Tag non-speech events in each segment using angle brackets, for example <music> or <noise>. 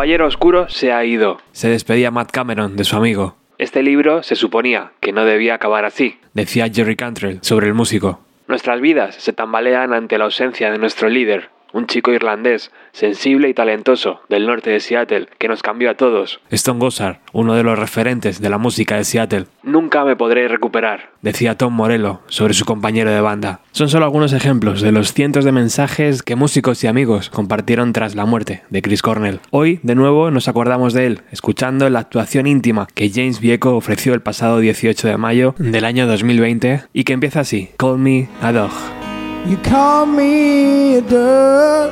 Caballero Oscuro se ha ido. Se despedía Matt Cameron de su amigo. Este libro se suponía que no debía acabar así, decía Jerry Cantrell sobre el músico. Nuestras vidas se tambalean ante la ausencia de nuestro líder, un chico irlandés, sensible y talentoso, del norte de Seattle, que nos cambió a todos. Stone Gossard, uno de los referentes de la música de Seattle. Nunca me podré recuperar, decía Tom Morello sobre su compañero de banda. Son solo algunos ejemplos de los cientos de mensajes que músicos y amigos compartieron tras la muerte de Chris Cornell. Hoy, de nuevo, nos acordamos de él, escuchando la actuación íntima que James Vieco ofreció el pasado 18 de mayo del año 2020 y que empieza así, Call Me a Dog. You call me a dog.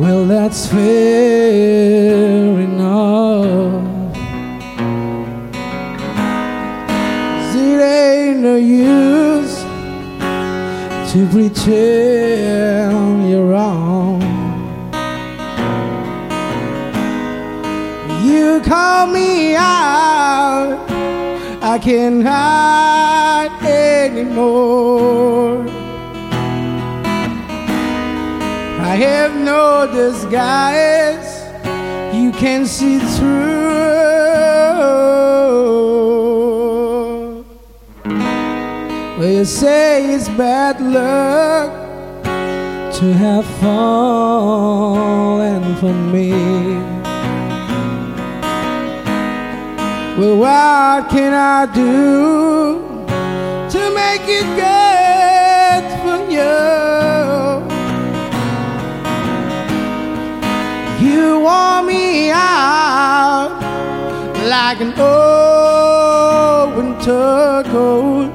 Well, that's fair enough. It ain't no use to pretend you're wrong. You call me out, I can't hide anymore. I have no disguise. You can see through. Well, you say it's bad luck to have fallen for me. Well, what can I do to make it good for you? Wore me out like an old winter coat.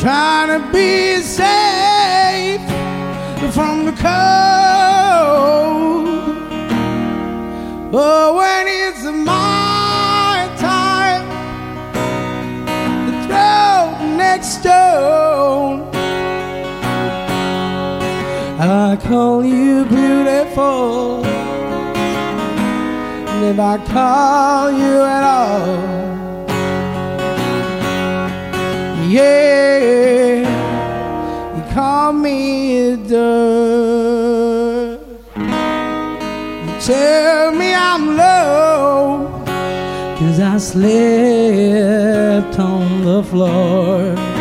Trying to be safe from the cold. But when it's my time to throw next stone, I call you beautiful. And if I call you at all, yeah, you call me a dove. You tell me I'm low, cause I slept on the floor.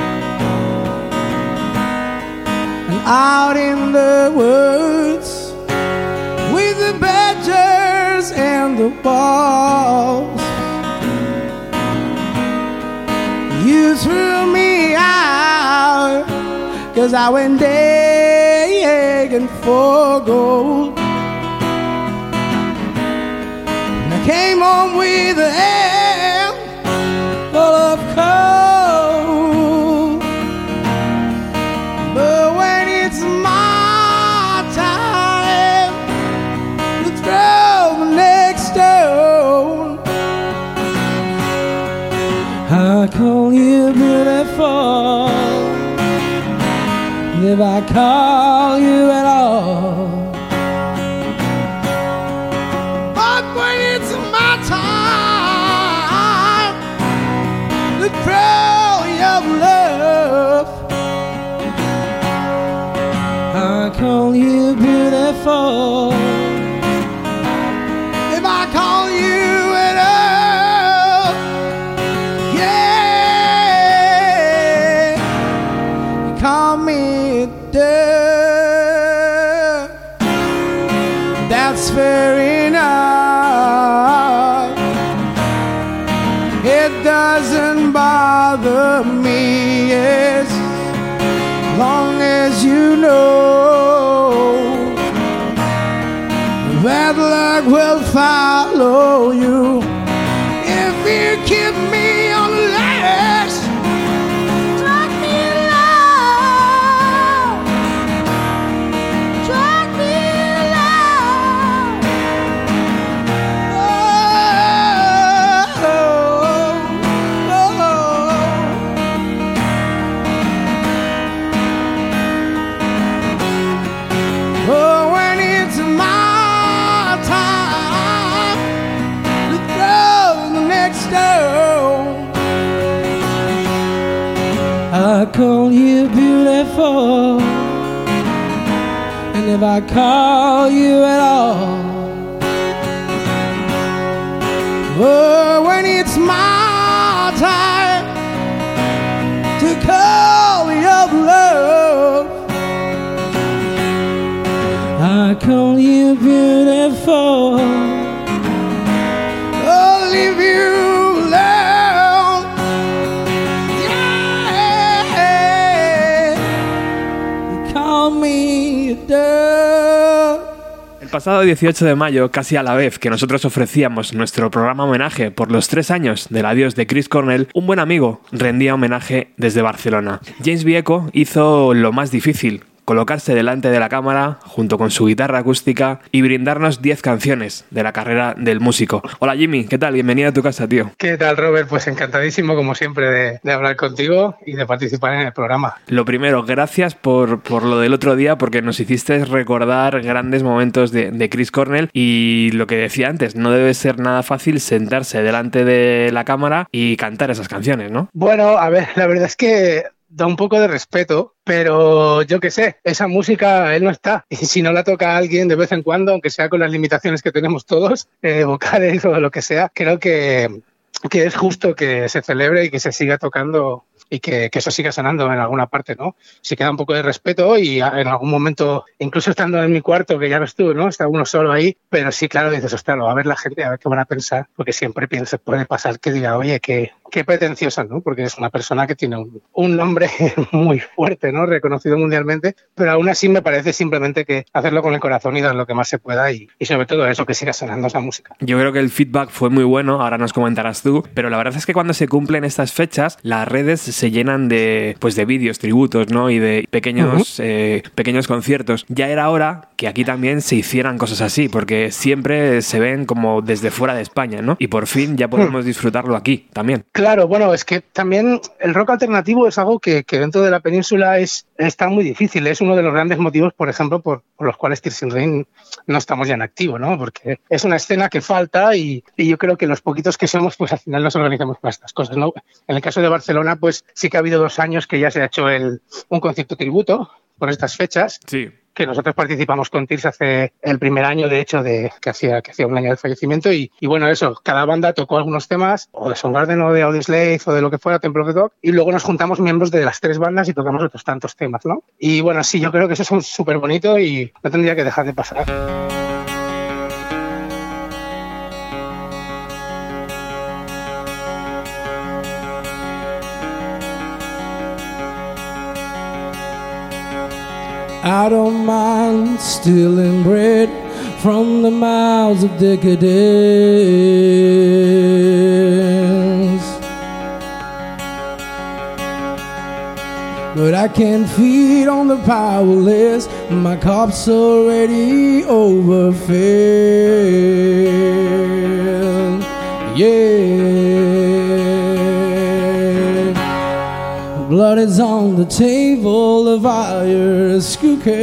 Out in the woods with the badgers and the balls. You threw me out cause I went digging for gold. And I came home with a And I call you at all. Pasado 18 de mayo, casi a la vez que nosotros ofrecíamos nuestro programa homenaje por los tres años del adiós de Chris Cornell, un buen amigo rendía homenaje desde Barcelona. James Vieco hizo lo más difícil, colocarse delante de la cámara junto con su guitarra acústica y brindarnos 10 canciones de la carrera del músico. Hola Jimmy, ¿qué tal? Bienvenido a tu casa, tío. ¿Qué tal, Robert? Pues encantadísimo, como siempre, de, de hablar contigo y de participar en el programa. Lo primero, gracias por, por lo del otro día, porque nos hiciste recordar grandes momentos de, de Chris Cornell y lo que decía antes, no debe ser nada fácil sentarse delante de la cámara y cantar esas canciones, ¿no? Bueno, a ver, la verdad es que da un poco de respeto, pero yo qué sé, esa música él no está. Y si no la toca a alguien de vez en cuando, aunque sea con las limitaciones que tenemos todos, <laughs> eh, vocales o lo que sea, creo que, que es justo que se celebre y que se siga tocando y que, que, eso siga sonando en alguna parte, ¿no? Si queda un poco de respeto y en algún momento, incluso estando en mi cuarto, que ya ves tú, ¿no? Está uno solo ahí, pero sí, claro, dices, ostras, a ver la gente, a ver qué van a pensar, porque siempre piensa, puede pasar que diga, oye, que qué pretenciosa, ¿no? Porque es una persona que tiene un, un, nombre <laughs> muy fuerte, ¿no? Reconocido mundialmente, pero aún así me parece simplemente que hacerlo con el corazón y dar lo que más se pueda y, y sobre todo eso, que siga sonando esa música. Yo creo que el feedback fue muy bueno, ahora nos comentarás tú, pero la verdad es que cuando se cumplen estas fechas, las redes se llenan de, pues de vídeos, tributos, ¿no? Y de pequeños, uh -huh. eh, pequeños conciertos. Ya era hora que aquí también se hicieran cosas así, porque siempre se ven como desde fuera de España, ¿no? Y por fin ya podemos disfrutarlo aquí también. Claro, bueno, es que también el rock alternativo es algo que, dentro de la península es, está muy difícil. Es uno de los grandes motivos, por ejemplo, por, los cuales Tirsin Rain no estamos ya en activo, ¿no? Porque es una escena que falta y, y, yo creo que los poquitos que somos, pues al final nos organizamos para estas cosas, ¿no? En el caso de Barcelona, pues sí que ha habido dos años que ya se ha hecho el, un concierto tributo por estas fechas. Sí que nosotros participamos con Tirs hace el primer año, de hecho, de que hacía, que hacía un año del fallecimiento. Y, y, bueno, eso, cada banda tocó algunos temas, o de Soundgarden, o de Audioslave, o de lo que fuera, Temple of the. Y luego nos juntamos miembros de las tres bandas y tocamos otros tantos temas, ¿no? Y bueno, sí, yo creo que eso es súper bonito y no tendría que dejar de pasar. I don't mind stealing bread from the mouths of decadence. But I can't feed on the powerless, my cup's already overfilled. Yeah. Is on the table, fire is cooking.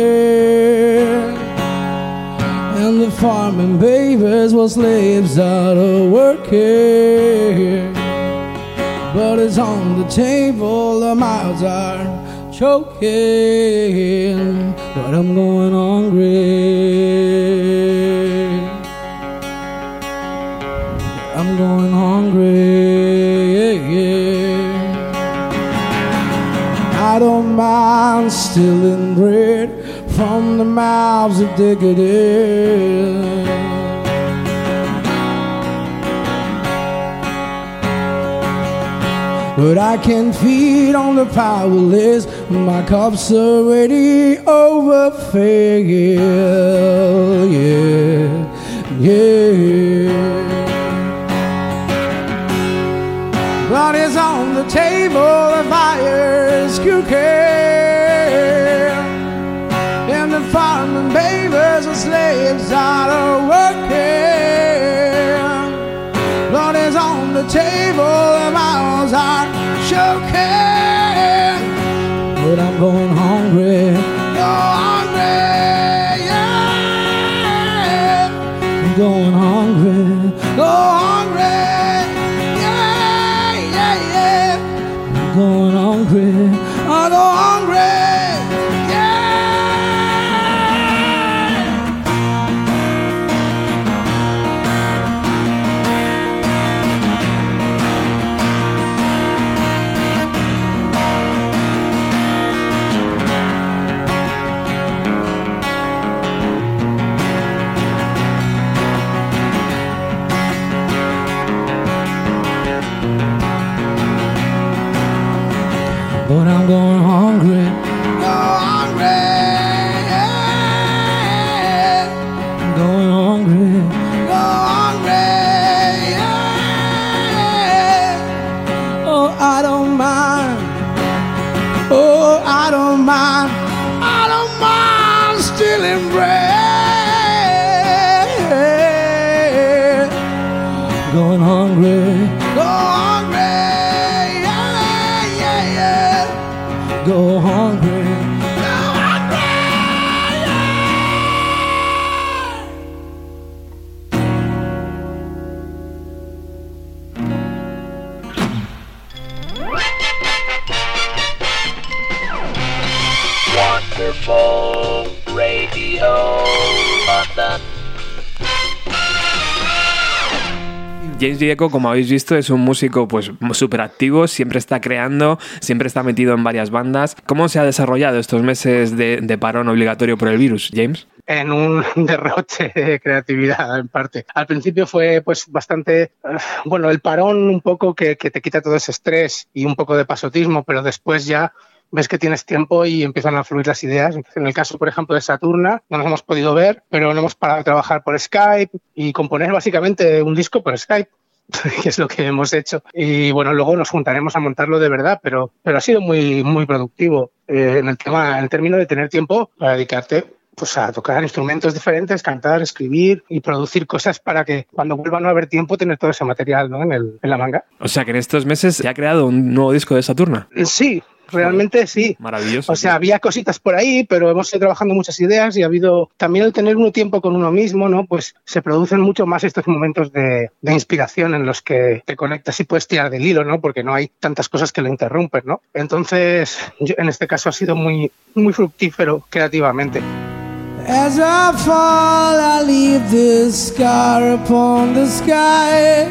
And the farming babies while slaves out of working. But it's on the table, the mouths are choking. But I'm going hungry. I'm going hungry. Don't mind stealing bread from the mouths of decadence. But I can feed on the powerless. My cup's already overfilled. Yeah, yeah. The table, of the fire's cooking. And the farming babies and slaves out of working. Blood is on the table, the mouths are regret. I Como habéis visto, es un músico pues súper activo, siempre está creando, siempre está metido en varias bandas. ¿Cómo se ha desarrollado estos meses de, de parón obligatorio por el virus, James? en un <laughs> derroche de creatividad en parte. Al principio fue pues bastante, eh, bueno, el parón un poco que, que te quita todo ese estrés y un poco de pasotismo, pero después ya ves que tienes tiempo y empiezan a fluir las ideas. En el caso, por ejemplo, de Saturna, no nos hemos podido ver, pero no hemos parado de trabajar por Skype y componer básicamente un disco por Skype <laughs> que es lo que hemos hecho. Y bueno, luego nos juntaremos a montarlo de verdad, pero, pero ha sido muy, muy productivo eh, en el tema, en el término de tener tiempo para dedicarte pues a tocar instrumentos diferentes, cantar, escribir y producir cosas para que cuando vuelva a no haber tiempo tener todo ese material ¿no? en, el, en la manga. O sea que en estos meses se ha creado un nuevo disco de Saturna. Sí, realmente sí. Maravilloso. O sea, había cositas por ahí, pero hemos ido trabajando muchas ideas y ha habido también el tener uno tiempo con uno mismo, ¿no? Pues se producen mucho más estos momentos de, de inspiración en los que te conectas y puedes tirar del hilo, ¿no? Porque no hay tantas cosas que lo interrumpen, ¿no? Entonces, yo- en este caso ha sido muy, muy fructífero creativamente. As I fall, I leave this scar upon the sky.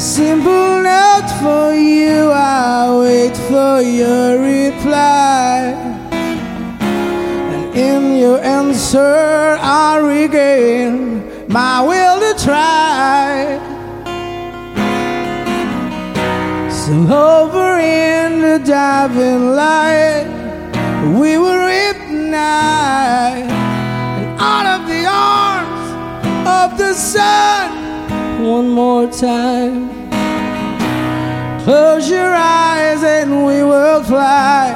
Simple note for you, I wait for your reply. And in your answer, I regain my will to try. So over in the diving light, we were ignite and out of the arms of the sun. One more time. Close your eyes and we will fly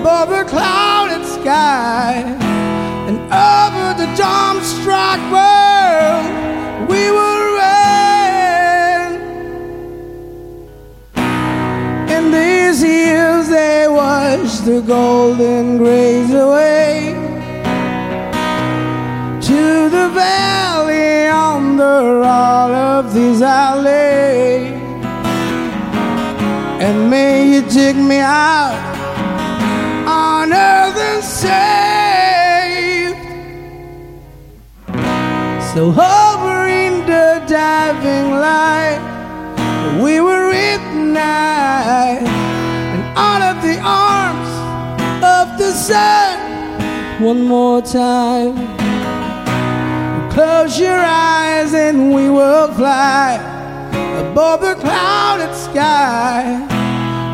above the clouded sky and over the dawn-struck world. We will reign. In these years they wash the golden grays away to the valley under all of these alleys. And may you dig me out on earth and saved. So over in the diving light, we were ignite and out of the arms of the sun. One more time. Close your eyes and we will fly above the clouded sky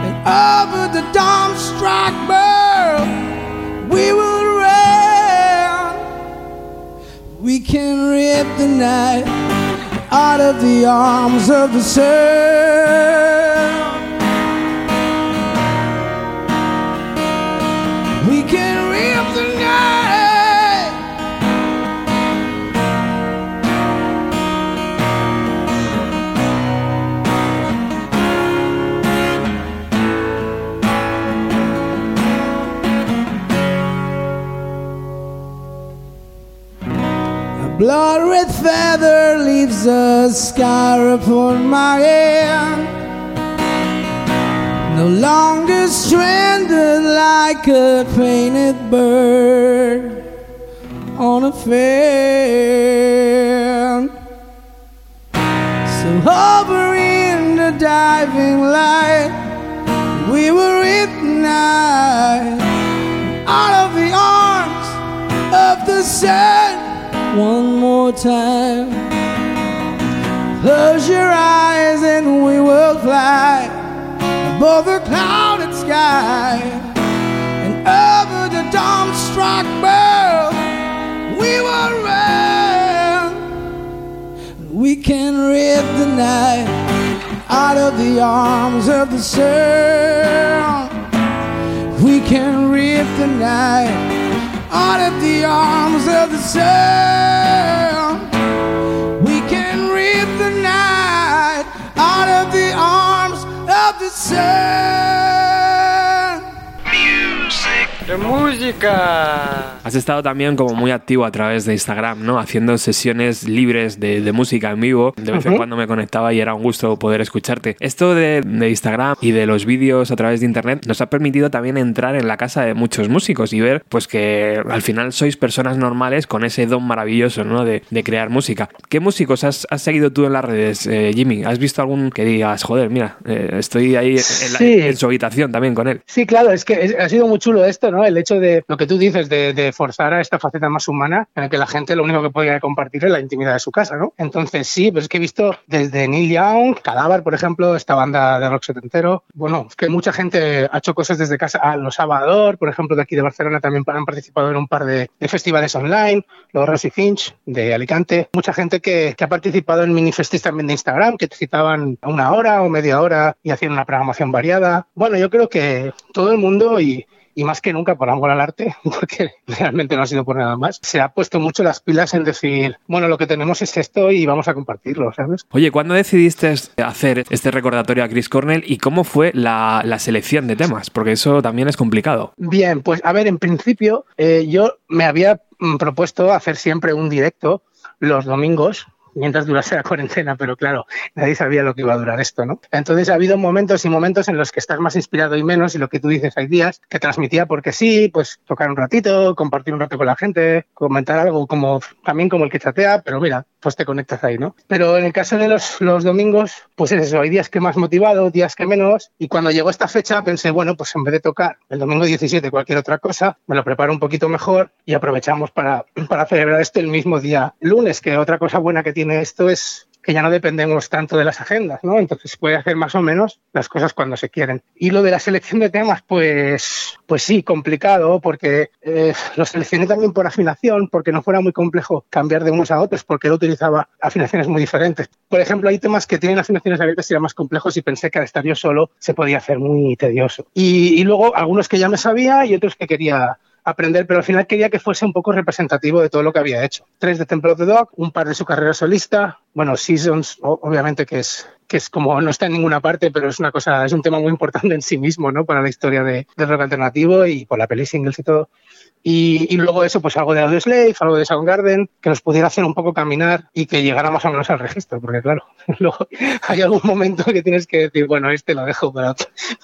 and over the dawn-struck world. We will reign. We can rip the night out of the arms of the sun. We can rip the night. Blood red feather leaves a scar upon my hand. No longer stranded like a painted bird on a fan. So over in the diving light, we were ignite out of the arms of the sun. One more time. Close your eyes and we will fly above the clouded sky and over the dawn-struck world. We will run. We can rip the night out of the arms of the sun. We can rip the night out of the arms of the sun. We can rip the night out of the arms of the sun. ¡De música! Has estado también como muy activo a través de Instagram, ¿no? Haciendo sesiones libres de, de música en vivo. De vez en cuando me conectaba y era un gusto poder escucharte. Esto de, de Instagram y de los vídeos a través de Internet nos ha permitido también entrar en la casa de muchos músicos y ver pues que al final sois personas normales con ese don maravilloso, ¿no? De, de crear música. ¿Qué músicos has, has seguido tú en las redes, eh, Jimmy? ¿Has visto algún que digas, joder, mira, eh, estoy ahí en, la- Sí. en su habitación también con él? Sí, claro, es que es- ha sido muy chulo esto, ¿no? El hecho de lo que tú dices, de, forzar a esta faceta más humana, en el que la gente lo único que podía compartir es la intimidad de su casa, ¿no? Entonces, sí, pero es que he visto desde Neil Young, Cadáver, por ejemplo, esta banda de rock setentero. Bueno, es que mucha gente ha hecho cosas desde casa. A Los Salvador, por ejemplo, de aquí de Barcelona, también han participado en un par de, festivales online. Los Rosy Finch, de Alicante. Mucha gente que, que ha participado en minifestis también de Instagram, que te citaban una hora o media hora y hacían una programación variada. Bueno, yo creo que todo el mundo y, y más que nunca por amor al arte, <laughs> porque realmente no ha sido por nada más, se ha puesto mucho las pilas en decir, bueno, lo que tenemos es esto y vamos a compartirlo, ¿sabes? Oye, ¿cuándo decidiste hacer este recordatorio a Chris Cornell y cómo fue la, la selección de temas? Porque eso también es complicado. Bien, pues a ver, en principio eh, yo me había mm, propuesto hacer siempre un directo los domingos mientras durase la cuarentena, pero claro, nadie sabía lo que iba a durar esto, ¿no? Entonces ha habido momentos y momentos en los que estás más inspirado y menos, y lo que tú dices, hay días que transmitía porque sí, pues tocar un ratito, compartir un rato con la gente, comentar algo como también como el que chatea, pero mira, pues te conectas ahí, ¿no? Pero en el caso de los, domingos, pues es eso, hay días que más motivado, días que menos, y cuando llegó esta fecha pensé, bueno, pues en vez de tocar el domingo 17 cualquier otra cosa, me lo preparo un poquito mejor y aprovechamos para celebrar esto el mismo día lunes, que otra cosa buena que tiene esto es que ya no dependemos tanto de las agendas, ¿no? Entonces puede hacer más o menos las cosas cuando se quieren. Y lo de la selección de temas, pues, pues sí, complicado, porque eh, lo seleccioné también por afinación, porque no fuera muy complejo cambiar de unos a otros, porque él utilizaba afinaciones muy diferentes. Por ejemplo, hay temas que tienen afinaciones abiertas y eran más complejos y pensé que al estar yo solo se podía hacer muy tedioso. Y, y luego algunos que ya me sabía y otros que quería aprender, pero al final quería que fuese un poco representativo de todo lo que había hecho. Tres de Temple of the Dog, un par de su carrera solista, bueno, Seasons, obviamente que es que es como no está en ninguna parte, pero es una cosa, es un tema muy importante en sí mismo, ¿no? Para la historia de, del rock alternativo y por la peli singles y todo. Y, y luego eso, pues algo de Audioslave, algo de Soundgarden, que nos pudiera hacer un poco caminar y que llegara más o menos al registro, porque claro, <laughs> luego hay algún momento que tienes que decir, bueno, este lo dejo para,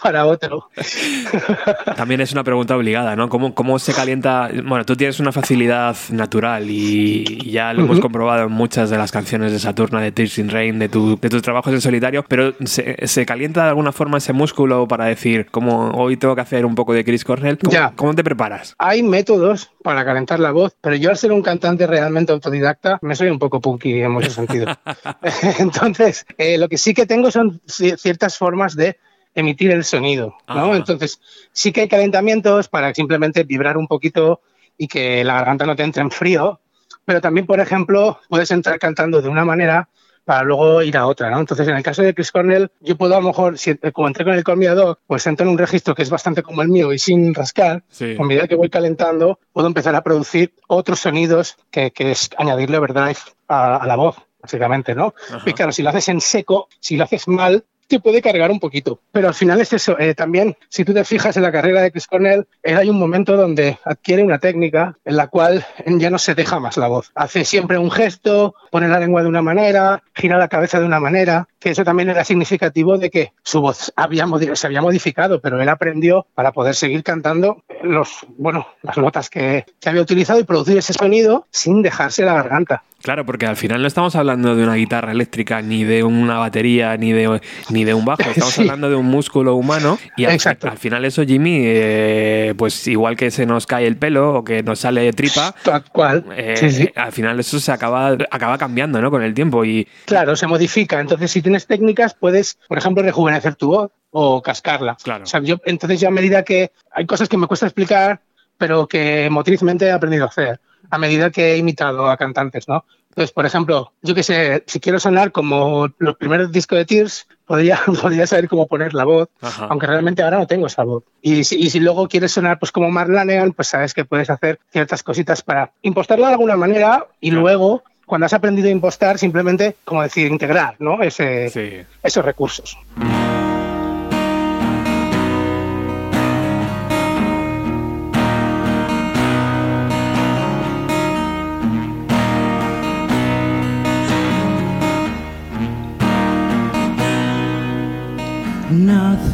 para otro. <laughs> También es una pregunta obligada, ¿no? ¿Cómo, cómo se calienta? Bueno, tú tienes una facilidad natural y y ya lo hemos Ujú. comprobado en muchas de las canciones de Saturna, de Tears in Rain, de, tu, de tus trabajos en solitario, pero ¿se, se calienta de alguna forma ese músculo para decir, como hoy tengo que hacer un poco de Chris Cornell? ¿Cómo, Ya. ¿cómo te preparas? Hay métodos para calentar la voz, pero yo al ser un cantante realmente autodidacta, me soy un poco punky en muchos sentidos. <laughs> <laughs> Entonces, eh, lo que sí que tengo son ci- ciertas formas de emitir el sonido, ¿no? Ajá. Entonces, sí que hay calentamientos para simplemente vibrar un poquito y que la garganta no te entre en frío, pero también, por ejemplo, puedes entrar cantando de una manera para luego ir a otra, ¿no? Entonces, en el caso de Chris Cornell, yo puedo a lo mejor, si, como entré con el Dog, pues entro en un registro que es bastante como el mío y sin rascar, Sí. a medida que voy calentando, puedo empezar a producir otros sonidos que, que es añadirle overdrive a, a la voz, básicamente, ¿no? Y claro, si lo haces en seco, si lo haces mal, te puede cargar un poquito. Pero al final es eso. eh, también, si tú te fijas en la carrera de Chris Cornell, él hay un momento donde adquiere una técnica en la cual ya no se deja más la voz. Hace siempre un gesto, pone la lengua de una manera, gira la cabeza de una manera, que eso también era significativo de que su voz había, se había modificado, pero él aprendió para poder seguir cantando los, bueno, las notas que, que había utilizado y producir ese sonido sin dejarse la garganta. Claro, porque al final no estamos hablando de una guitarra eléctrica, ni de una batería, ni de, ni de un bajo. <laughs> Estamos Sí. hablando de un músculo humano. Y al, final eso, Jimmy, eh, pues igual que se nos cae el pelo o que nos sale tripa, <laughs> Tal cual. eh, Sí, sí. al final eso se acaba, acaba cambiando ¿no? con el tiempo. Y Claro, se modifica. Entonces, si tienes técnicas, puedes, por ejemplo, rejuvenecer tu voz o cascarla. Claro. O sea, yo, entonces, yo a medida que hay cosas que me cuesta explicar, pero que motrizmente he aprendido a hacer, a medida que he imitado a cantantes, ¿no? Entonces, por ejemplo, yo que sé, si quiero sonar como los primeros discos de Tears, podría, <laughs> podría saber cómo poner la voz, Ajá. aunque realmente ahora no tengo esa voz. Y si, y si luego quieres sonar pues como Mark Lanegan, pues sabes que puedes hacer ciertas cositas para impostarlo de alguna manera y Claro. luego, cuando has aprendido a impostar, simplemente, como decir, integrar, ¿no? Ese, sí. esos recursos.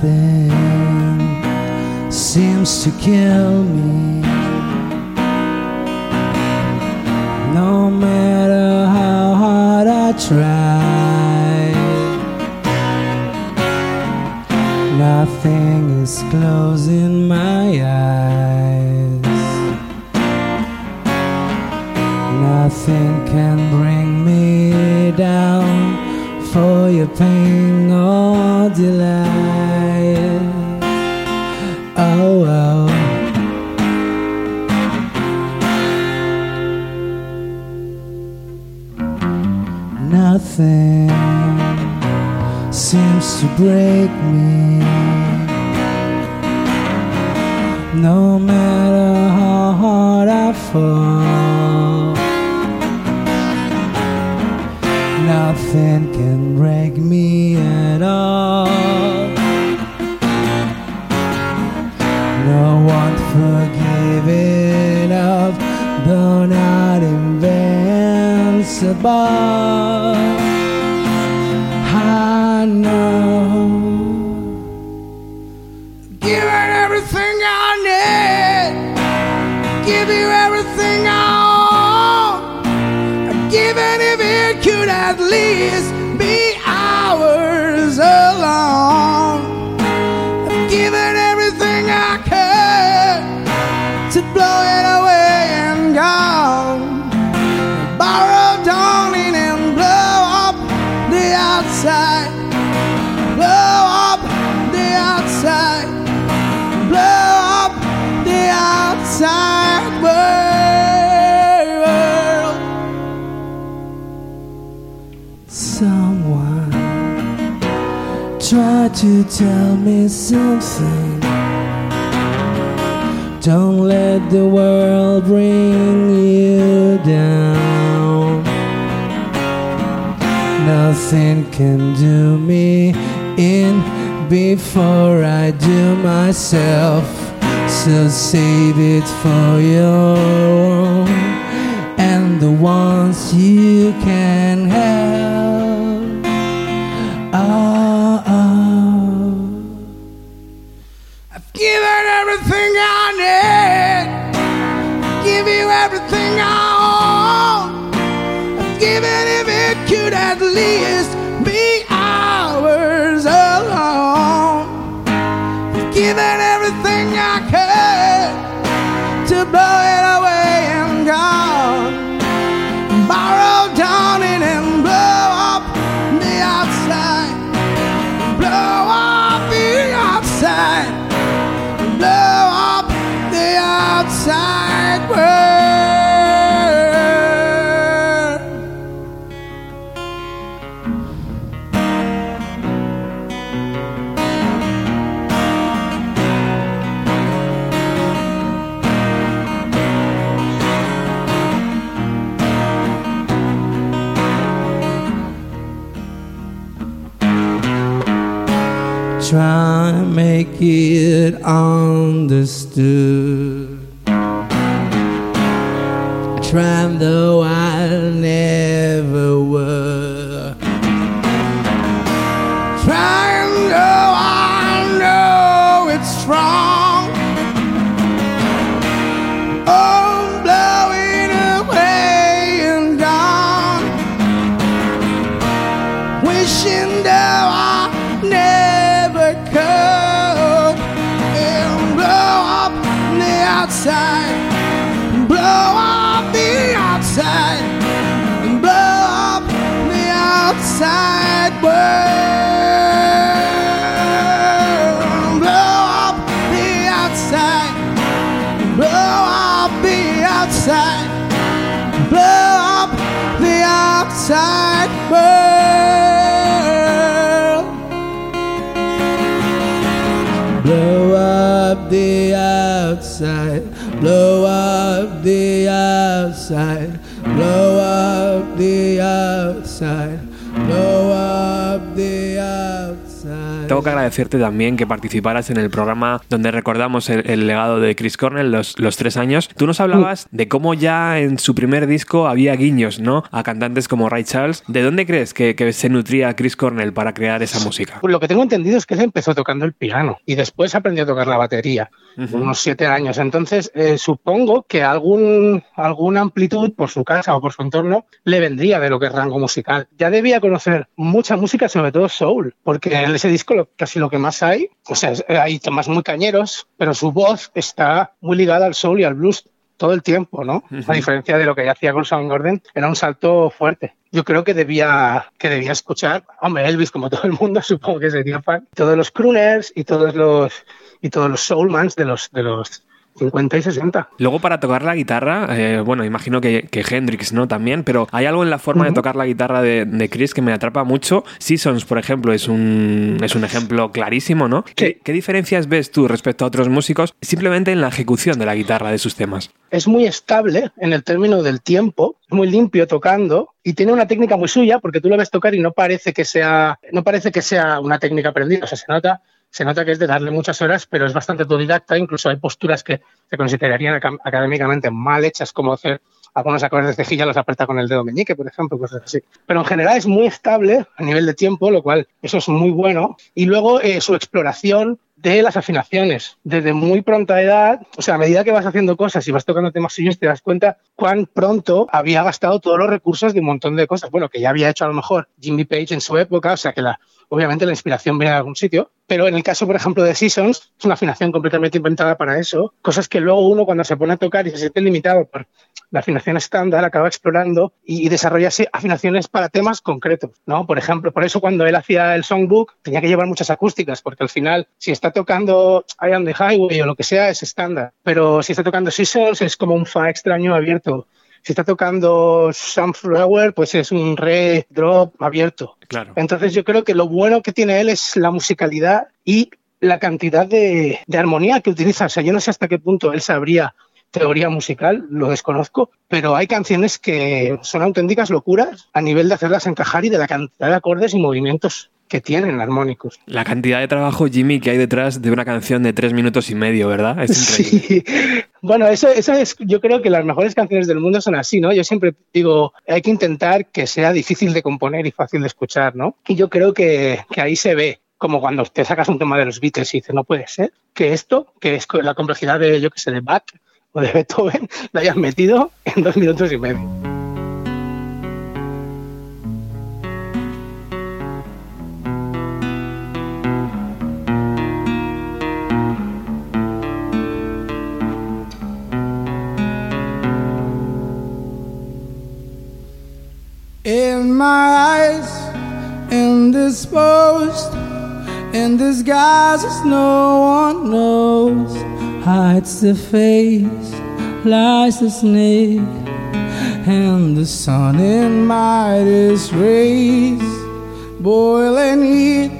Nothing seems to kill me. No matter how hard I try, nothing is closing my eyes. Nothing can bring me down for your pain or delay. nothing seems to break me. No matter how hard I fall. Agradecerte también que participaras en el programa donde recordamos el, el legado de Chris Cornell, los, los tres años. Tú nos hablabas de cómo ya en su primer disco había guiños, ¿no? A cantantes como Ray Charles. ¿De dónde crees que, que se nutría Chris Cornell para crear esa música? Pues lo que tengo entendido es que él empezó tocando el piano y después aprendió a tocar la batería, Ujú. unos siete años. Entonces, eh, supongo que algún, alguna amplitud por su casa o por su entorno le vendría de lo que es rango musical. Ya debía conocer mucha música, sobre todo soul, porque en ese disco lo- casi lo que más hay, o sea, hay temas muy cañeros, pero su voz está muy ligada al soul y al blues todo el tiempo, ¿no? A diferencia de lo que ya hacía con Soundgarden, era un salto fuerte. Yo creo que debía, que debía escuchar, hombre, Elvis, como todo el mundo, <laughs> supongo que sería fan, todos los crooners y todos los, y todos los soulmans de los, de los 50 y 60. Luego para tocar la guitarra, eh, bueno, imagino que, que Hendrix, ¿no? También, pero hay algo en la forma de tocar la guitarra de, de Chris que me atrapa mucho. Seasons, por ejemplo, es un, es un ejemplo clarísimo, ¿no? ¿Qué, qué diferencias ves tú respecto a otros músicos simplemente en la ejecución de la guitarra de sus temas? es muy estable en el término del tiempo, muy limpio tocando y tiene una técnica muy suya porque tú lo ves tocar y no parece que sea, no parece que sea una técnica aprendida, o sea, se nota, se nota que es de darle muchas horas, pero es bastante autodidacta, incluso hay posturas que se considerarían académicamente mal hechas, como hacer algunos acordes de cejilla los aprieta con el dedo meñique, por ejemplo, cosas así. Pero en general es muy estable a nivel de tiempo, lo cual eso es muy bueno. Y luego eh, su exploración de las afinaciones. Desde muy pronta edad, o sea, a medida que vas haciendo cosas y vas tocando temas suyos, te das cuenta cuán pronto había gastado todos los recursos de un montón de cosas. Bueno, que ya había hecho a lo mejor Jimmy Page en su época, o sea, que la, obviamente la inspiración viene de algún sitio. Pero en el caso, por ejemplo, de Seasons, es una afinación completamente inventada para eso. Cosas que luego uno, cuando se pone a tocar y se siente limitado por la afinación estándar, acaba explorando y, y desarrolla afinaciones para temas concretos, ¿no? Por ejemplo, por eso cuando él hacía el songbook tenía que llevar muchas acústicas, porque al final, si está tocando I Am the Highway o lo que sea, es estándar. Pero si está tocando Seasons, es como un fa extraño abierto. Si está tocando Sunflower, pues es un re drop abierto. Claro. Entonces yo creo que lo bueno que tiene él es la musicalidad y la cantidad de, de armonía que utiliza. O sea, yo no sé hasta qué punto él sabría teoría musical, lo desconozco, pero hay canciones que son auténticas locuras a nivel de hacerlas encajar y de la cantidad de acordes y movimientos que tienen armónicos. La cantidad de trabajo, Jimmy, que hay detrás de una canción de tres minutos y medio, ¿verdad? Es increíble. Sí. <laughs> Bueno, eso, eso es, yo creo que las mejores canciones del mundo son así, ¿no? Yo siempre digo, hay que intentar que sea difícil de componer y fácil de escuchar, ¿no? Y yo creo que, que ahí se ve, como cuando te sacas un tema de los Beatles y dices, no puede ser que esto, que es la complejidad de, yo que sé, de Bach o de Beethoven, <laughs> la hayas metido en dos minutos y medio. In my eyes, indisposed, in disguises no one knows. Hides the face, lies the snake, and the sun in mightiest rays, boiling heat,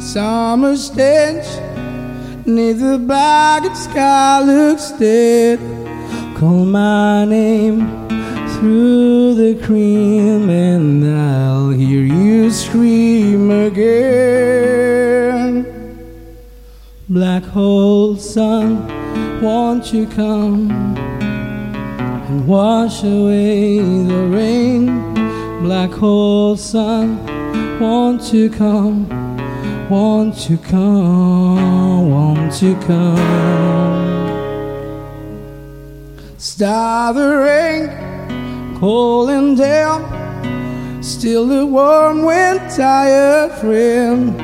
summer stench. Neath the blackened sky looks dead. Call my name through the cream, and I'll hear you scream again. Black hole sun, won't you come and wash away the rain? Black hole sun, won't you come? Won't you come? Won't you come? Star the rain, cooling down. Still the warm wind, tired friend.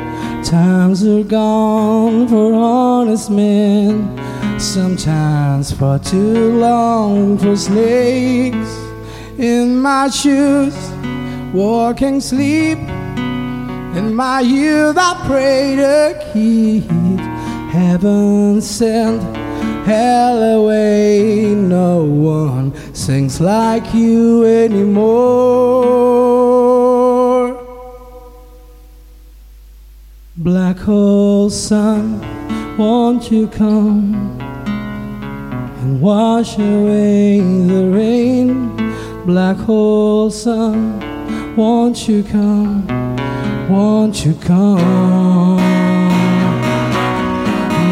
Times are gone for honest men. Sometimes far too long for snakes. In my shoes, walking sleep. In my youth, I pray to keep heaven sent hell away. No one sings like you anymore. Black hole sun, won't you come and wash away the rain? Black hole sun, won't you come? Won't you come?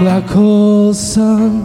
Black hole sun,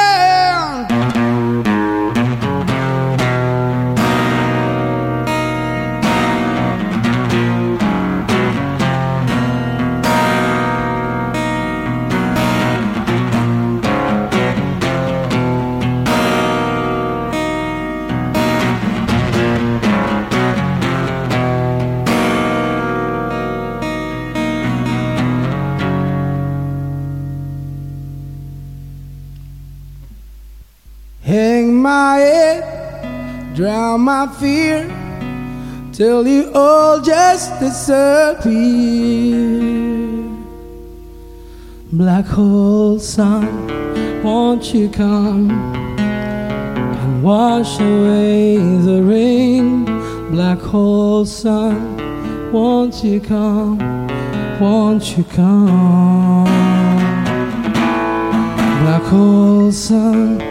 Hang my head, drown my fear, till you all just disappear. Black hole sun, won't you come and wash away the rain? Black hole sun, won't you come? Won't you come? Black hole sun,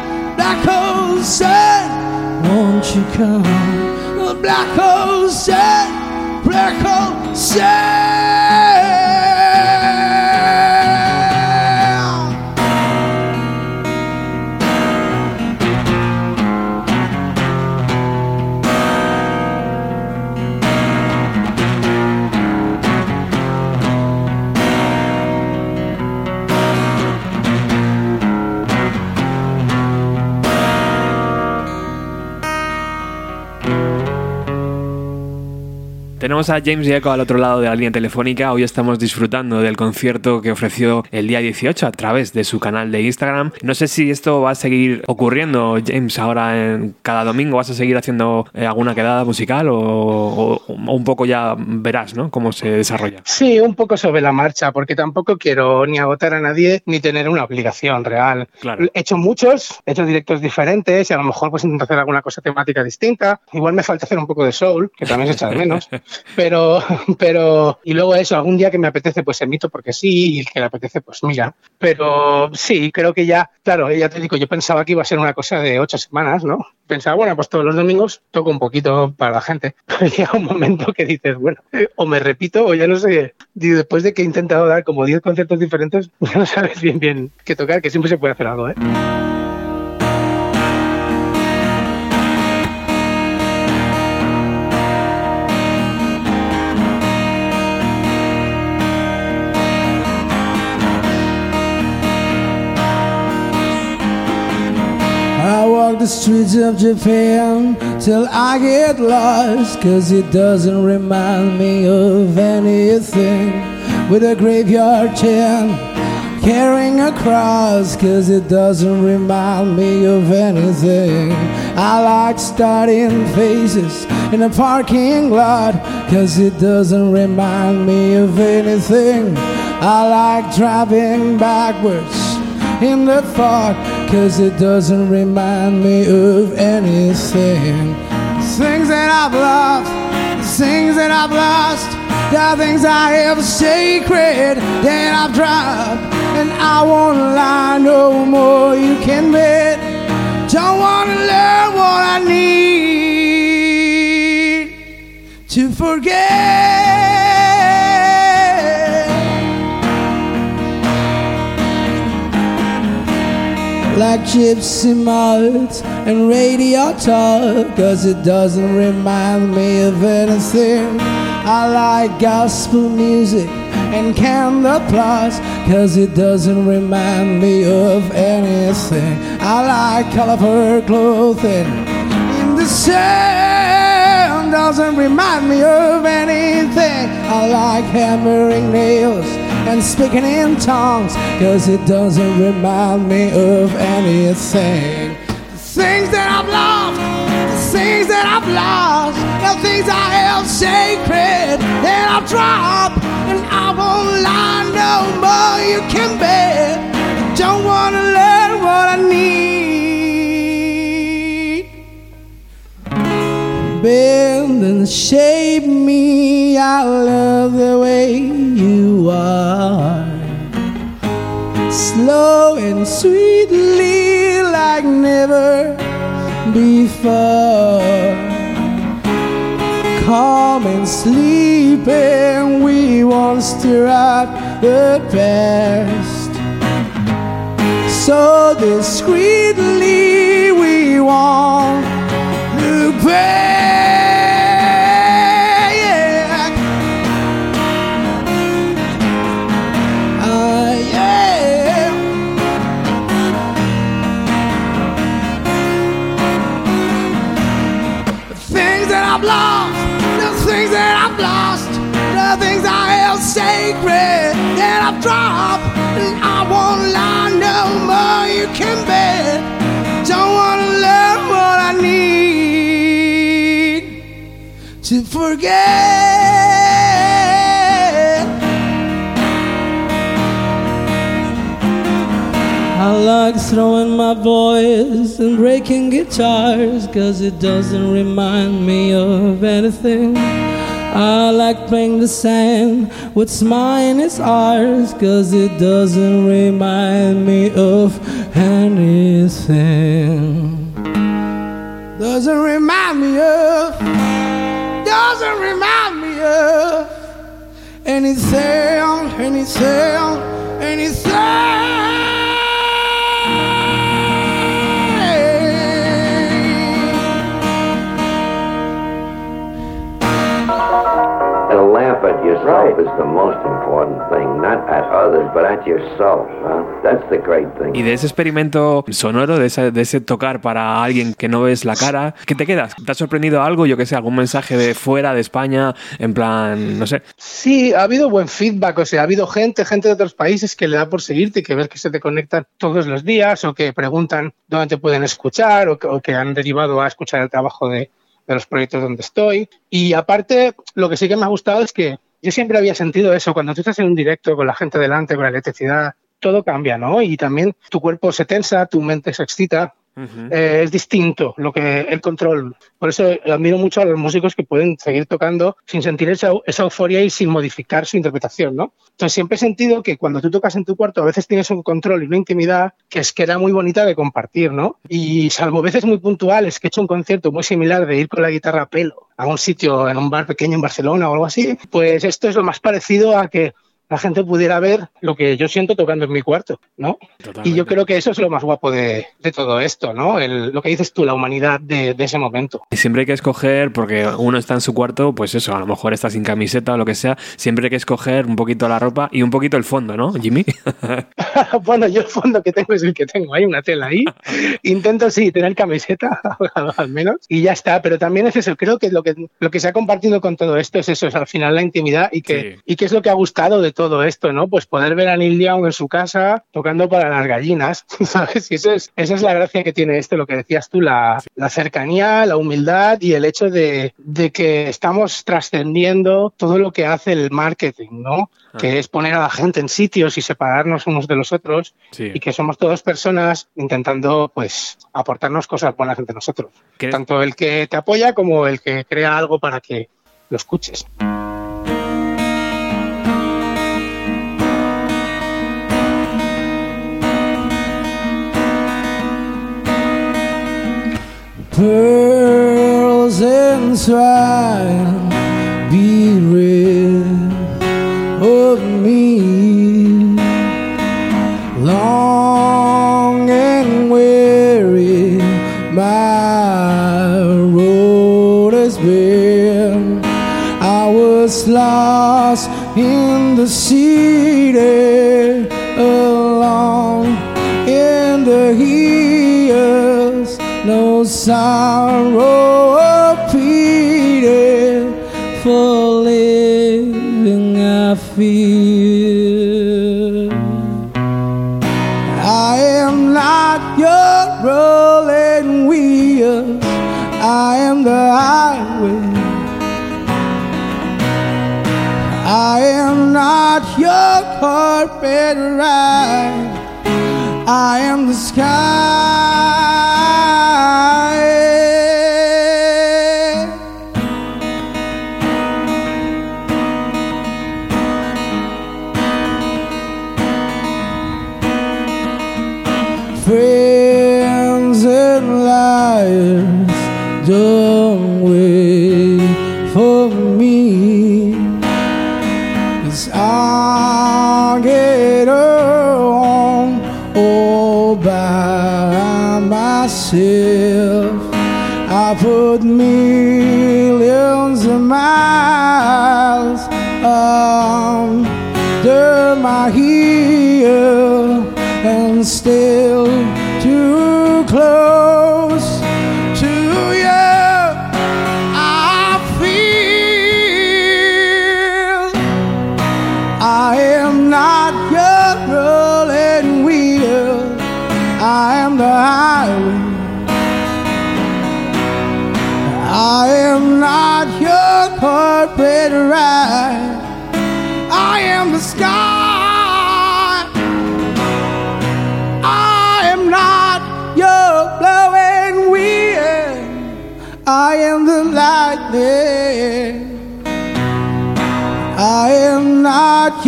black hole sun, won't you come? Black hole sun, black hole Tenemos a James Diego al otro lado de la línea telefónica. Hoy estamos disfrutando del concierto que ofreció el día 18 a través de su canal de Instagram. No sé si esto va a seguir ocurriendo, James, ahora en cada domingo. ¿Vas a seguir haciendo eh, alguna quedada musical o, o- o un poco ya verás ¿no? cómo se desarrolla? Sí, un poco sobre la marcha, porque tampoco quiero ni agotar a nadie ni tener una obligación real. Claro. He hecho muchos, he hecho directos diferentes y a lo mejor pues intento hacer alguna cosa temática distinta. Igual me falta hacer un poco de soul, que también se echa de menos. <laughs> Pero, <laughs> pero, y luego eso, algún día que me apetece pues emito porque sí y el que le apetece pues mira. Pero sí, creo que ya, claro, ya te digo, yo pensaba que iba a ser una cosa de ocho semanas, ¿no? Pensaba, bueno, pues todos los domingos toco un poquito para la gente. <laughs> Pero llega un momento que dices, bueno, o me repito o ya no sé. Y después de que he intentado dar como 10 conciertos diferentes, <laughs> ya no sabes bien bien qué tocar, que siempre se puede hacer algo, ¿eh? The streets of Japan till I get lost, cause it doesn't remind me of anything. With a graveyard chant, carrying a cross, cause it doesn't remind me of anything. I like starting faces in a parking lot, cause it doesn't remind me of anything. I like driving backwards in the thought Cause it doesn't remind me of anything. Things that I've lost, things that I've lost The things I have sacred that I've dropped And I won't lie no more, you can bet. Don't wanna learn what I need To forget like gypsy moths and radio talk Cause it doesn't remind me of anything I like gospel music and can applause, cause it doesn't remind me of anything. I like colorful clothing in the sand, doesn't remind me of anything. I like hammering nails and speaking in tongues, cause it doesn't remind me of anything. The things that I've lost, the things that I've lost, the things I held sacred, that I've dropped, and I won't lie no more. You can bet. Don't wanna learn what I need. Bend and shape me. I love the way you are. Slow and sweetly, like never before. Calm and sleeping, we won't stir up the past. So discreetly, we won't look back. Lost, the things I held sacred that I've dropped, and I won't lie no more. You can bet. Don't wanna learn what I need to forget. I like throwing my voice and breaking guitars Cause it doesn't remind me of anything I like playing the sand, what's mine is ours Cause it doesn't remind me of anything. Doesn't remind me of Doesn't remind me of Anything, anything, anything yourself is the most important thing, not at others, but at yourself. Huh? That's the great thing. Y de ese experimento sonoro, de ese, de ese tocar para alguien que no ves la cara, ¿qué te quedas? ¿Te ha sorprendido algo? Yo que sé, algún mensaje de fuera de España, en plan, no sé. Sí, ha habido buen feedback, o sea, ha habido gente, gente de otros países que le da por seguirte, que ves que se te conectan todos los días o que preguntan dónde te pueden escuchar o que, o que han derivado a escuchar el trabajo de, de los proyectos donde estoy. Y aparte, lo que sí que me ha gustado es que yo siempre había sentido eso, cuando tú estás en un directo con la gente delante, con la electricidad, todo cambia, ¿no? Y también tu cuerpo se tensa, tu mente se excita. Eh, es distinto lo que el control. Por eso admiro mucho a los músicos que pueden seguir tocando sin sentir esa, esa euforia y sin modificar su interpretación, ¿no? Entonces siempre he sentido que cuando tú tocas en tu cuarto a veces tienes un control y una intimidad que es que era muy bonita de compartir, ¿no? Y salvo veces muy puntuales que he hecho un concierto muy similar de ir con la guitarra a pelo a un sitio en un bar pequeño en Barcelona o algo así, pues esto es lo más parecido a que la gente pudiera ver lo que yo siento tocando en mi cuarto, ¿no? Y yo creo que eso es lo más guapo de, de todo esto, ¿no? El- lo que dices tú, la humanidad de, de ese momento. Siempre hay que escoger, porque uno está en su cuarto, pues eso, a lo mejor está sin camiseta o lo que sea, siempre hay que escoger un poquito la ropa y un poquito el fondo, ¿no, Jimmy? <laughs> <laughs> bueno, yo el fondo que tengo es el que tengo, hay una tela ahí. Intento, sí, tener camiseta, <laughs> al menos, y ya está. Pero también es eso, creo que lo que, lo que se ha compartido con todo esto es eso, es al final la intimidad y que, Sí. y que es lo que ha gustado de todo esto, ¿no? Pues poder ver a Neil Young en su casa tocando para las gallinas, <laughs> ¿sabes? Y eso es, esa es la gracia que tiene esto, lo que decías tú, la, la cercanía, la humildad y el hecho de, de que estamos trascendiendo todo lo que hace el marketing, ¿no? Que es poner a la gente en sitios y separarnos unos de los otros Sí. y que somos todas personas intentando pues aportarnos cosas buenas entre nosotros. ¿Crees- Tanto el que te apoya como el que crea algo para que lo escuches. Pearls and swine be rid of me. Long and weary my road has been. I was lost in the sea sorrow repeated for living I feel. I am not your rolling wheels. I am the highway. I am not your carpet ride. I am the sky. Myself. I put millions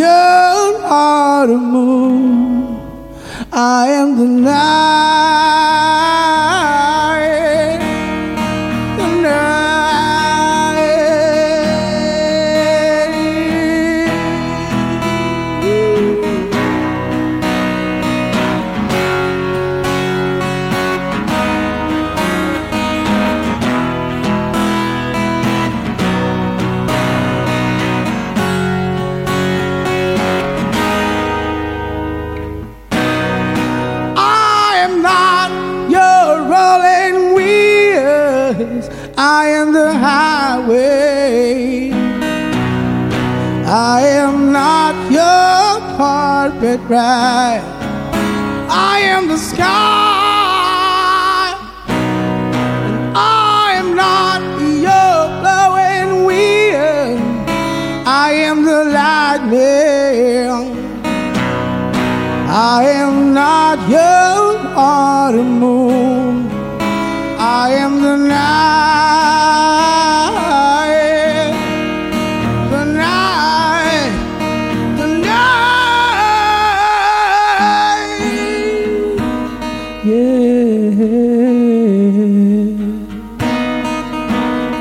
not your autumn moon. I am the night. Carpet ride. I am the sky. And I am not your blowing wind. I am the lightning. I am not your autumn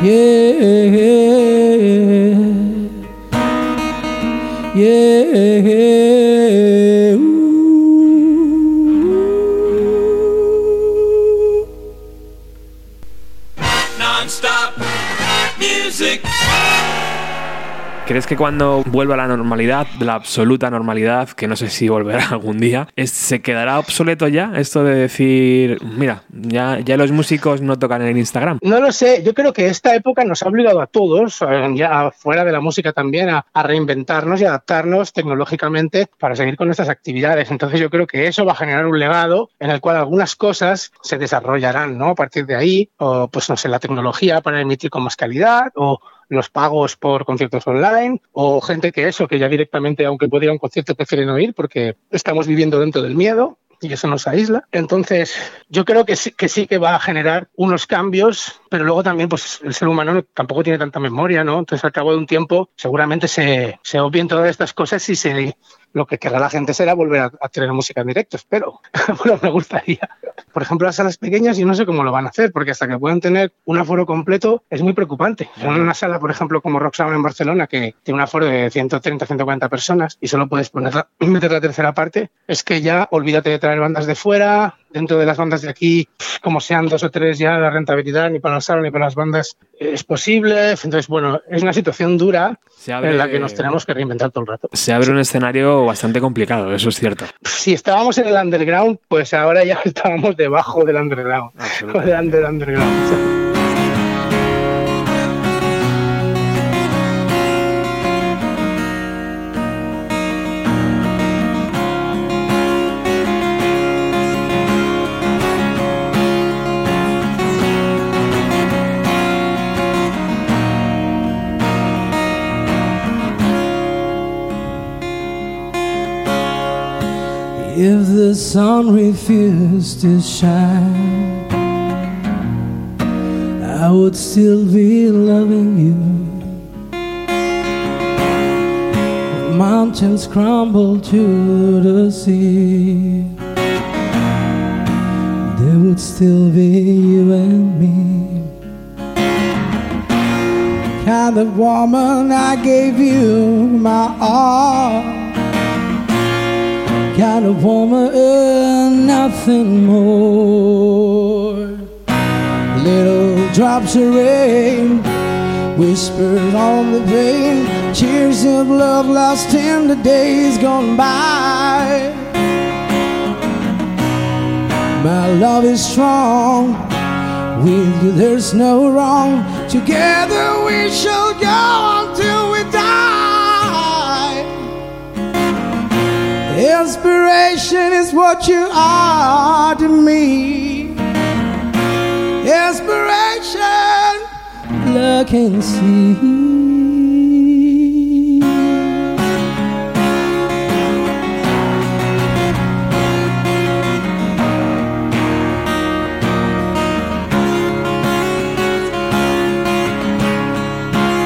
Yeah, ¿Crees que cuando vuelva la normalidad, la absoluta normalidad, que no sé si volverá <laughs> algún día, se quedará obsoleto ya esto de decir, mira, ya, ya los músicos no tocan en Instagram? No lo sé, yo creo que esta época nos ha obligado a todos, ya fuera de la música también, a, a reinventarnos y adaptarnos tecnológicamente para seguir con nuestras actividades. Entonces yo creo que eso va a generar un legado en el cual algunas cosas se desarrollarán, ¿no? A partir de ahí, o pues no sé, la tecnología para emitir con más calidad, o los pagos por conciertos online, o gente que eso, que ya directamente, aunque pueda ir a un concierto, prefieren no ir porque estamos viviendo dentro del miedo y eso nos aísla. Entonces, yo creo que sí, que sí que va a generar unos cambios, pero luego también, pues el ser humano no- tampoco tiene tanta memoria, ¿no? Entonces, al cabo de un tiempo, seguramente se, se obvien todas estas cosas y se, lo que querrá la gente será volver a, a tener música en directo, espero. <laughs> bueno, me gustaría. Por ejemplo, las salas pequeñas, yo no sé cómo lo van a hacer, porque hasta que puedan tener un aforo completo es muy preocupante. En una sala, por ejemplo, como Rock Sound en Barcelona, que tiene un aforo de 130, 140 personas y solo puedes poner la- <clears throat> meter la tercera parte, es que ya olvídate de traer bandas de fuera, dentro de las bandas de aquí, como sean dos o tres ya, la rentabilidad ni para la sala ni para las bandas es posible. Entonces, bueno, es una situación dura abre- en la que nos tenemos que reinventar todo el rato. Se abre un escenario bastante complicado, eso es cierto. Si estábamos en el underground, pues ahora ya <laughs> estábamos debajo del underground. Del under- underground. If the sun refused to shine, I would still be loving you. When mountains crumble to the sea, there would still be you and me. The Kind of woman, I gave you my all kind of woman, nothing more. Little drops of rain, whispers on the pane, tears of love lost in the days gone by. My love is strong, with you there's no wrong. Together we shall go until Inspiration is what you are to me. Inspiration, look and see.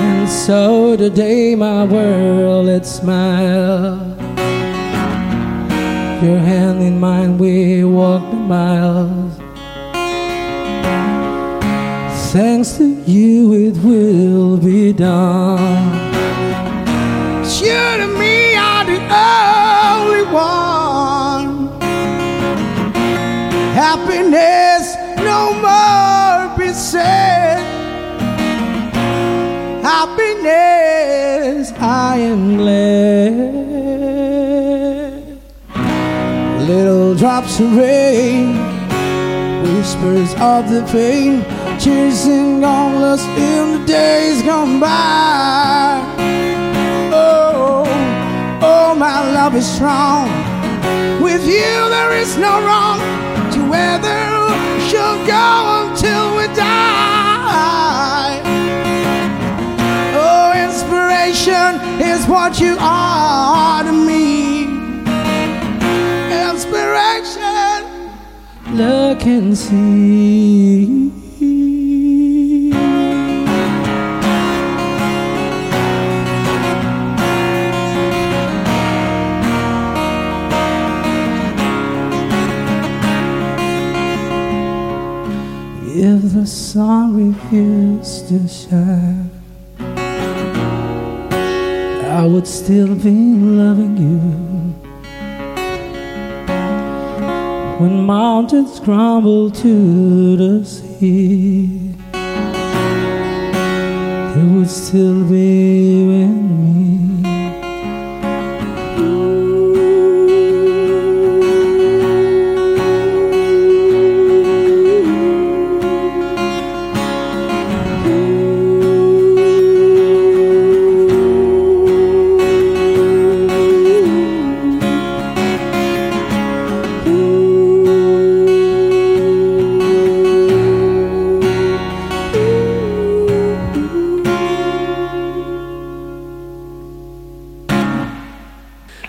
And so today my world it smile. Your hand in mine, we walk the miles. Thanks to you, it will be done. You to me are the only one. Happiness no more be said. Happiness, I am glad. Drops of rain, whispers of the pain, chasing on us in the days gone by. Oh, oh, my love is strong. With you there is no wrong. Together shall go until we die. Oh, inspiration is what you are to me. Inspiration, look and see. If the sun refused to shine, I would still be loving you. When mountains crumble to the sea, there would still be and me.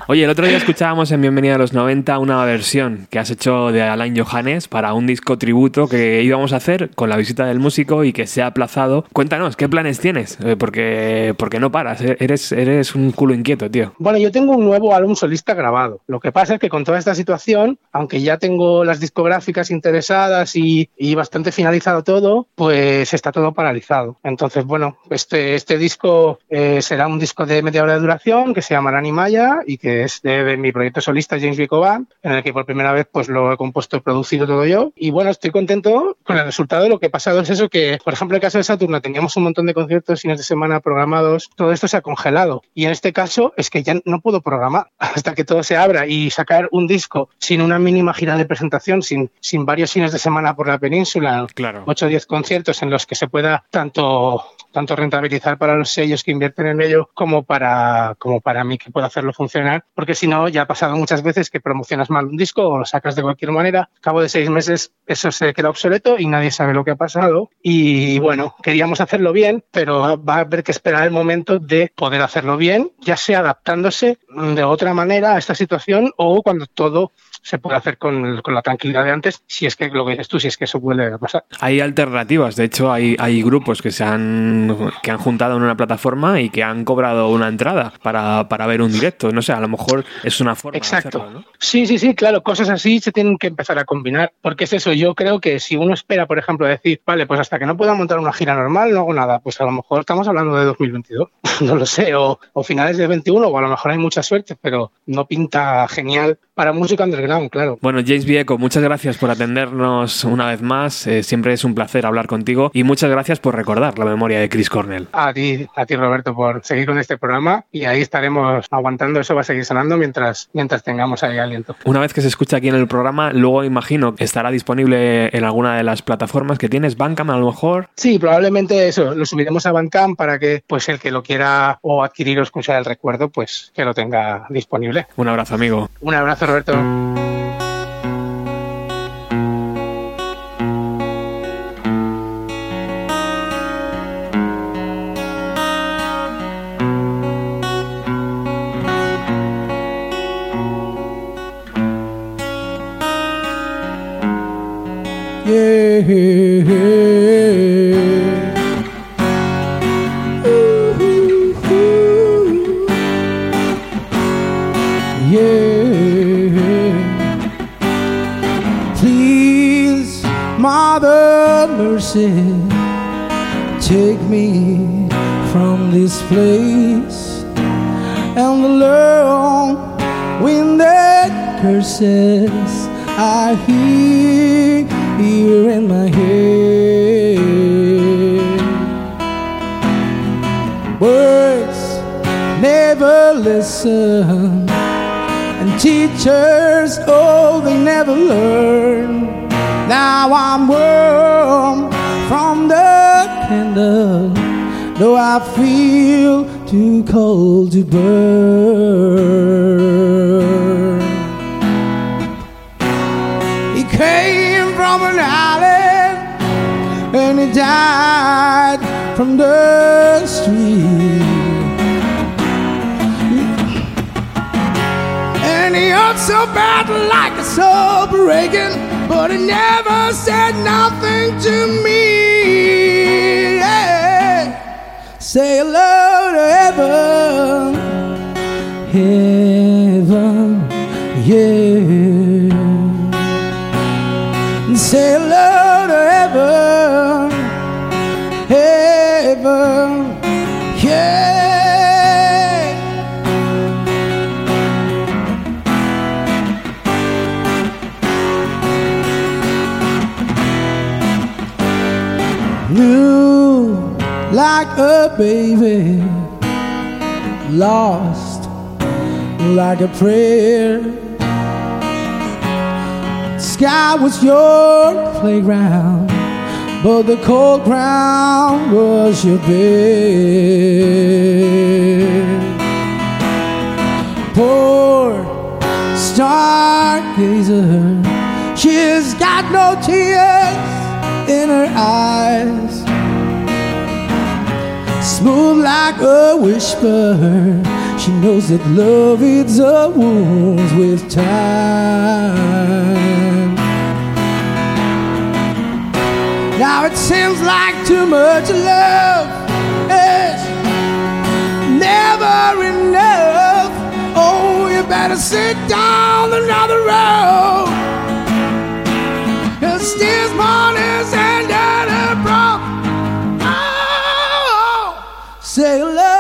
Oye, el otro día escuchábamos en Bienvenida a los 90 una versión que has hecho de Alain Johannes para un disco tributo que íbamos a hacer con la visita del músico y que se ha aplazado. Cuéntanos, ¿qué planes tienes? Eh, porque, porque no paras, eh, eres, eres un culo inquieto, tío. Bueno, yo tengo un nuevo álbum solista grabado. Lo que pasa es que con toda esta situación, aunque ya tengo las discográficas interesadas y, y bastante finalizado todo, pues está todo paralizado. Entonces, bueno, este, este disco eh, será un disco de media hora de duración que se llamará Animaya y que que es de, de mi proyecto solista James Vico Band, en el que por primera vez pues lo he compuesto y producido todo yo. Y bueno, estoy contento con el resultado de lo que ha pasado. Es eso que, por ejemplo, en el caso de Saturno teníamos un montón de conciertos fines de semana programados, todo esto se ha congelado. Y en este caso es que ya no puedo programar <laughs> hasta que todo se abra y sacar un disco sin una mínima gira de presentación, sin, sin varios fines de semana por la península, Claro. 8 o 10 conciertos en los que se pueda tanto tanto rentabilizar para los sellos que invierten en ello como para como para mí que pueda hacerlo funcionar porque si no ya ha pasado muchas veces que promocionas mal un disco o lo sacas de cualquier manera. Al cabo de seis meses eso se queda obsoleto y nadie sabe lo que ha pasado. Y bueno queríamos hacerlo bien pero va a haber que esperar el momento de poder hacerlo bien ya sea adaptándose de otra manera a esta situación o cuando todo se puede hacer con, con la tranquilidad de antes si es que lo que dices tú si es que eso puede pasar Hay alternativas, de hecho hay, hay grupos que se han que han juntado en una plataforma y que han cobrado una entrada para, para ver un directo. No sé, a lo mejor es una forma Exacto. de hacerlo, ¿no? Sí, sí, sí, claro, cosas así se tienen que empezar a combinar, porque es eso, yo creo que si uno espera, por ejemplo, decir, vale, pues hasta que no pueda montar una gira normal no hago nada, pues a lo mejor estamos hablando de 2022, <laughs> no lo sé, o, o finales de 21, o a lo mejor hay mucha suerte, pero no pinta genial para música underground, claro. Bueno, James Vieco, muchas gracias por atendernos una vez más. Eh, siempre es un placer hablar contigo y muchas gracias por recordar la memoria de Chris Cornell. A ti, a ti Roberto, por seguir con este programa y ahí estaremos aguantando, eso va a seguir sonando mientras, mientras tengamos ahí aliento. Una vez que se escucha aquí en el programa, luego imagino que estará disponible en alguna de las plataformas que tienes, Bandcamp a lo mejor. Sí, probablemente eso, lo subiremos a Bandcamp para que pues el que lo quiera o adquirir o escuchar el recuerdo, pues que lo tenga disponible. Un abrazo, amigo. Un abrazo, Roberto. Said nothing baby, lost like a prayer. Sky was your playground, but the cold ground was your bed. Poor stargazer, she's got no tears in her eyes. Smooth like a whisper, she knows that love heals her wounds with time. Now it seems like too much love is never enough. Oh, you better sit down another row. Cause this morning's ended Oh,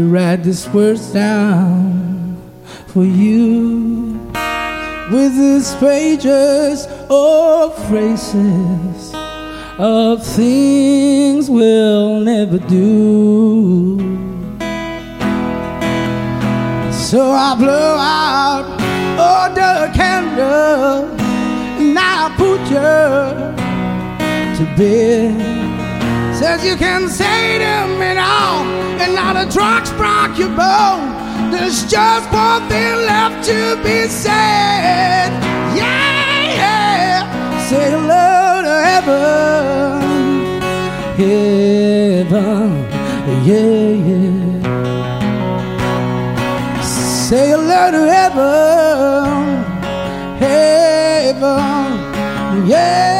to write these words down for you with these pages of phrases of things we'll never do. So I blow out all the candle and I put you to bed. Says you can say to me now, and now the drugs broke your bone. There's just one thing left to be said. Yeah, yeah. Say hello to heaven, heaven, yeah, yeah. Say hello to heaven, heaven, yeah.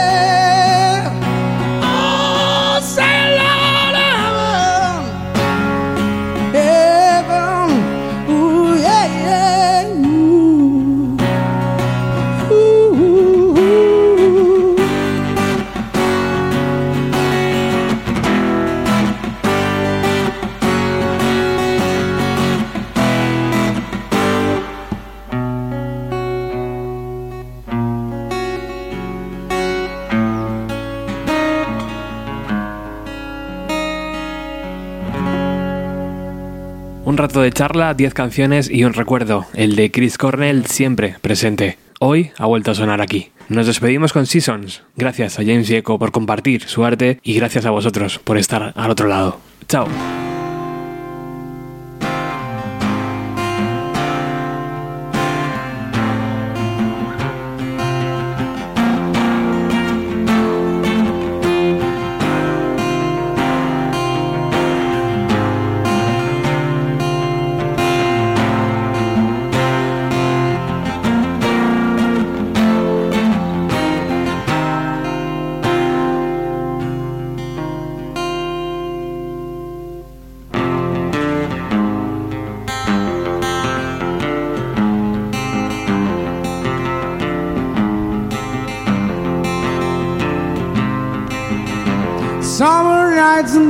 Rato de charla, 10 canciones y un recuerdo, el de Chris Cornell siempre presente. Hoy ha vuelto a sonar aquí. Nos despedimos con Seasons. Gracias a James Yeco por compartir su arte y gracias a vosotros por estar al otro lado. Chao.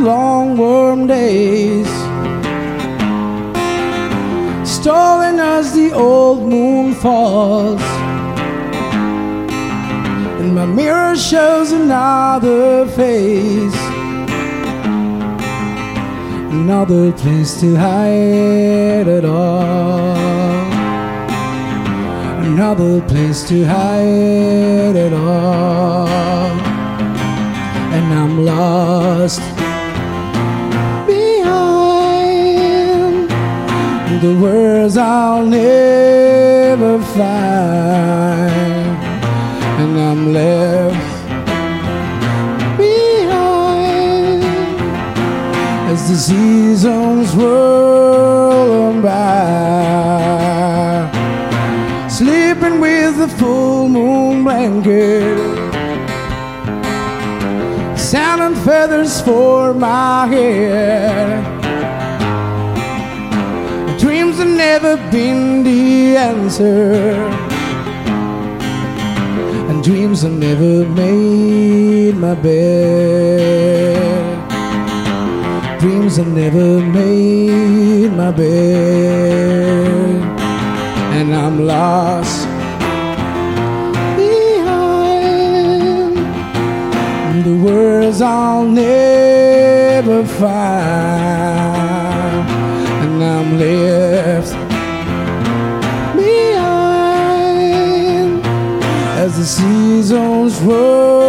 Long warm days. Stolen as the old moon falls. And my mirror shows another face. Another place to hide it all. Another place to hide it all and I'm lost the words I'll never find, and I'm left behind as the seasons roll by, sleeping with the full moon blanket. And feathers for my hair. Never been the answer, and dreams have never made my bed. Dreams have never made my bed, and I'm lost behind the words I'll never find, seasons roll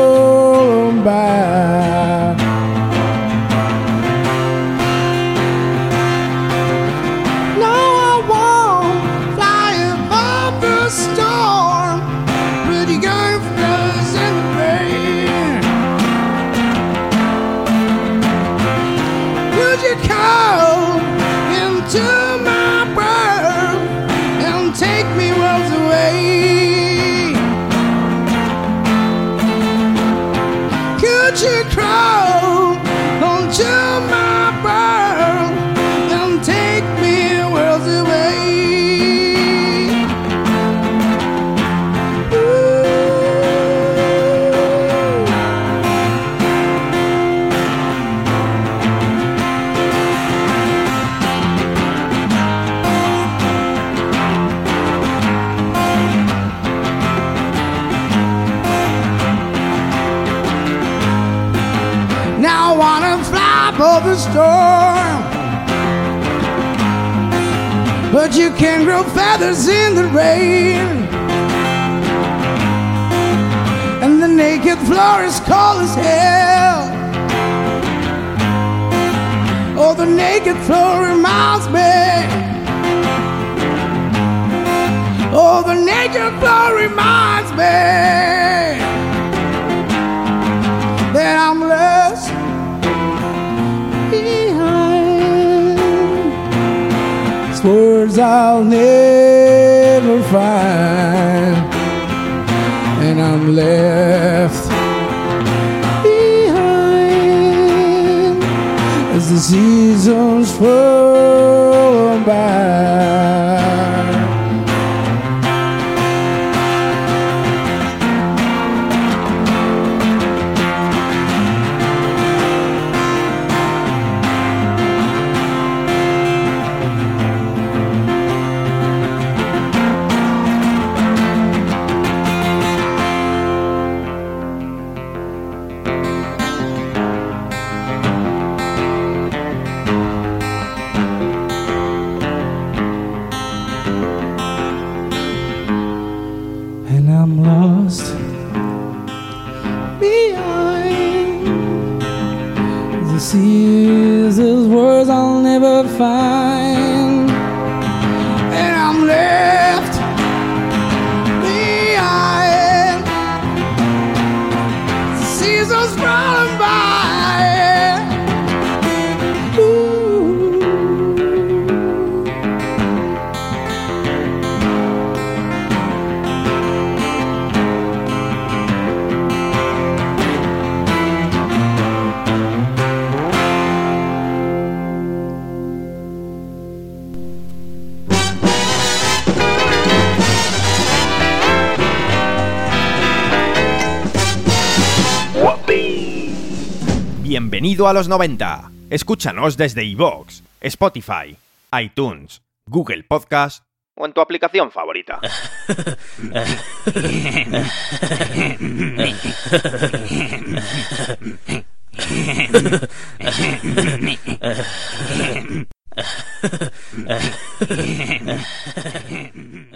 But you can grow feathers in the rain. And the naked floor is cold as hell. Oh, the naked floor reminds me. Oh, the naked floor reminds me that I'm lost words I'll never find, and I'm left behind as the seasons roll by. A los 90. Escúchanos desde iVoox, Spotify, iTunes, Google Podcast o en tu aplicación favorita. <laughs>